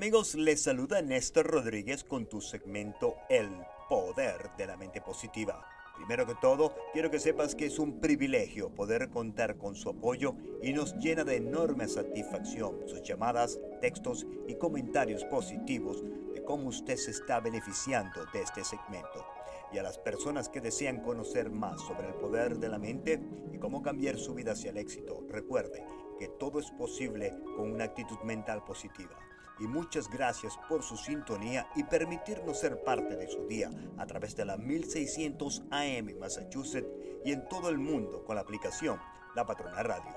amigos, les saluda Néstor Rodríguez con tu segmento El Poder de la Mente Positiva. Primero que todo, quiero que sepas que es un privilegio poder contar con su apoyo y nos llena de enorme satisfacción sus llamadas, textos y comentarios positivos de cómo usted se está beneficiando de este segmento. Y a las personas que desean conocer más sobre el poder de la mente y cómo cambiar su vida hacia el éxito, recuerde que todo es posible con una actitud mental positiva y muchas gracias por su sintonía y permitirnos ser parte de su día a través de la 1600 AM Massachusetts y en todo el mundo con la aplicación La Patrona Radio.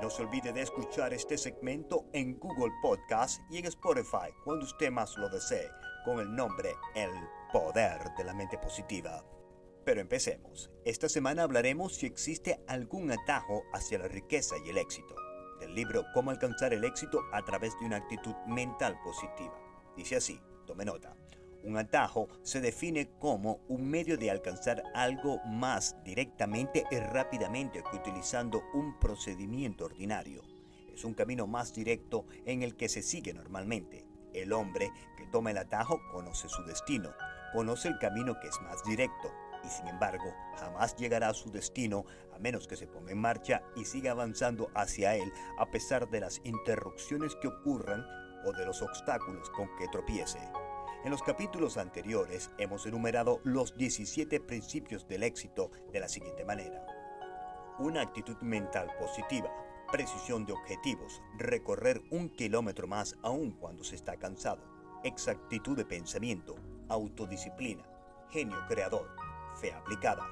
no se olvide de escuchar este segmento en Google Podcast y en Spotify cuando usted más lo desee con el nombre El Poder de la Mente Positiva. Pero empecemos. Esta semana hablaremos si existe algún atajo hacia la riqueza y el éxito del libro Cómo alcanzar el éxito a través de una actitud mental positiva. Dice así, tome nota. Un atajo se define como un medio de alcanzar algo más directamente y rápidamente que utilizando un procedimiento ordinario. Es un camino más directo en el que se sigue normalmente. El hombre que toma el atajo conoce su destino, conoce el camino que es más directo, y sin embargo jamás llegará a su destino a menos que se ponga en marcha y siga avanzando hacia él a pesar de las interrupciones que ocurran o de los obstáculos con que tropiece. En los capítulos anteriores hemos enumerado los 17 principios del éxito de la siguiente manera. Una actitud mental positiva, precisión de objetivos, recorrer un kilómetro más aún cuando se está cansado, exactitud de pensamiento, autodisciplina, genio creador, fe aplicada,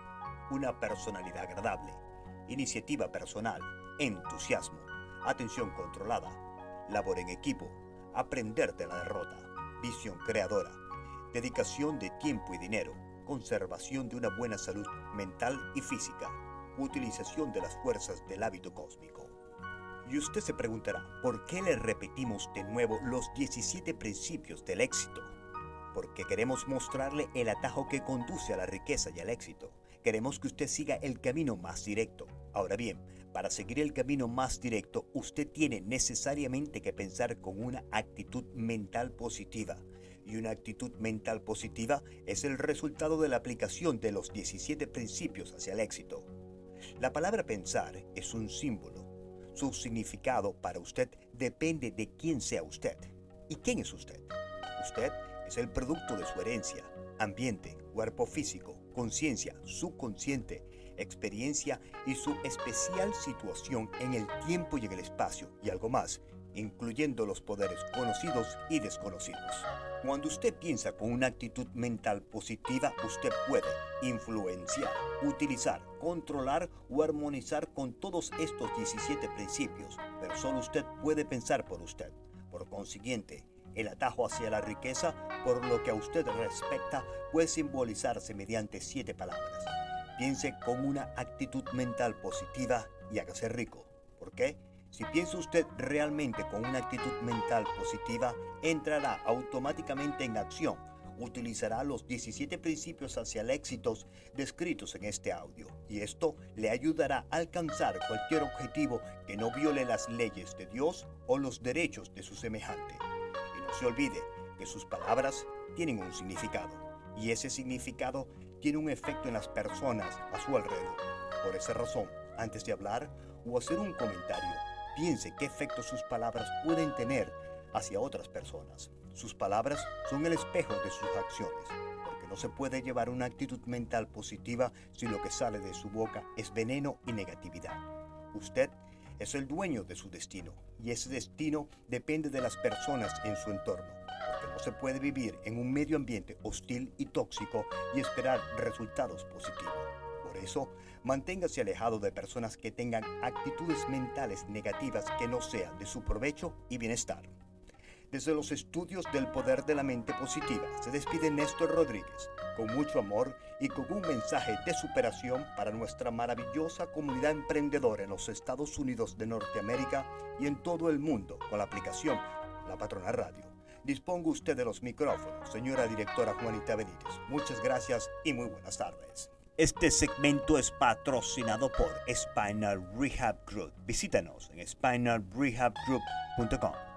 una personalidad agradable, iniciativa personal, entusiasmo, atención controlada, labor en equipo, aprender de la derrota, visión creadora, dedicación de tiempo y dinero, conservación de una buena salud mental y física, utilización de las fuerzas del hábito cósmico. Y usted se preguntará, ¿por qué le repetimos de nuevo los 17 principios del éxito? Porque queremos mostrarle el atajo que conduce a la riqueza y al éxito. Queremos que usted siga el camino más directo. Ahora bien, para seguir el camino más directo, usted tiene necesariamente que pensar con una actitud mental positiva. Y una actitud mental positiva es el resultado de la aplicación de los 17 principios hacia el éxito. La palabra pensar es un símbolo. Su significado para usted depende de quién sea usted. ¿Y quién es usted? Usted es el producto de su herencia, ambiente, cuerpo físico, conciencia, subconsciente, experiencia y su especial situación en el tiempo y en el espacio y algo más, incluyendo los poderes conocidos y desconocidos. Cuando usted piensa con una actitud mental positiva, usted puede influenciar, utilizar, controlar o armonizar con todos estos 17 principios, pero solo usted puede pensar por usted. Por consiguiente, el atajo hacia la riqueza, por lo que a usted respecta, puede simbolizarse mediante siete palabras. Piense con una actitud mental positiva y hágase rico. ¿Por qué? Si piensa usted realmente con una actitud mental positiva, entrará automáticamente en acción. Utilizará los 17 principios hacia el éxito descritos en este audio y esto le ayudará a alcanzar cualquier objetivo que no viole las leyes de Dios o los derechos de su semejante se olvide que sus palabras tienen un significado y ese significado tiene un efecto en las personas a su alrededor. Por esa razón, antes de hablar o hacer un comentario, piense qué efecto sus palabras pueden tener hacia otras personas. Sus palabras son el espejo de sus acciones, porque no se puede llevar una actitud mental positiva si lo que sale de su boca es veneno y negatividad. Usted es el dueño de su destino y ese destino depende de las personas en su entorno, porque no se puede vivir en un medio ambiente hostil y tóxico y esperar resultados positivos. Por eso, manténgase alejado de personas que tengan actitudes mentales negativas que no sean de su provecho y bienestar. Desde los estudios del poder de la mente positiva se despide Néstor Rodríguez con mucho amor y con un mensaje de superación para nuestra maravillosa comunidad emprendedora en los Estados Unidos de Norteamérica y en todo el mundo con la aplicación La Patrona Radio. Disponga usted de los micrófonos, señora directora Juanita Benítez. Muchas gracias y muy buenas tardes. Este segmento es patrocinado por Spinal Rehab Group. Visítanos en spinalrehabgroup.com.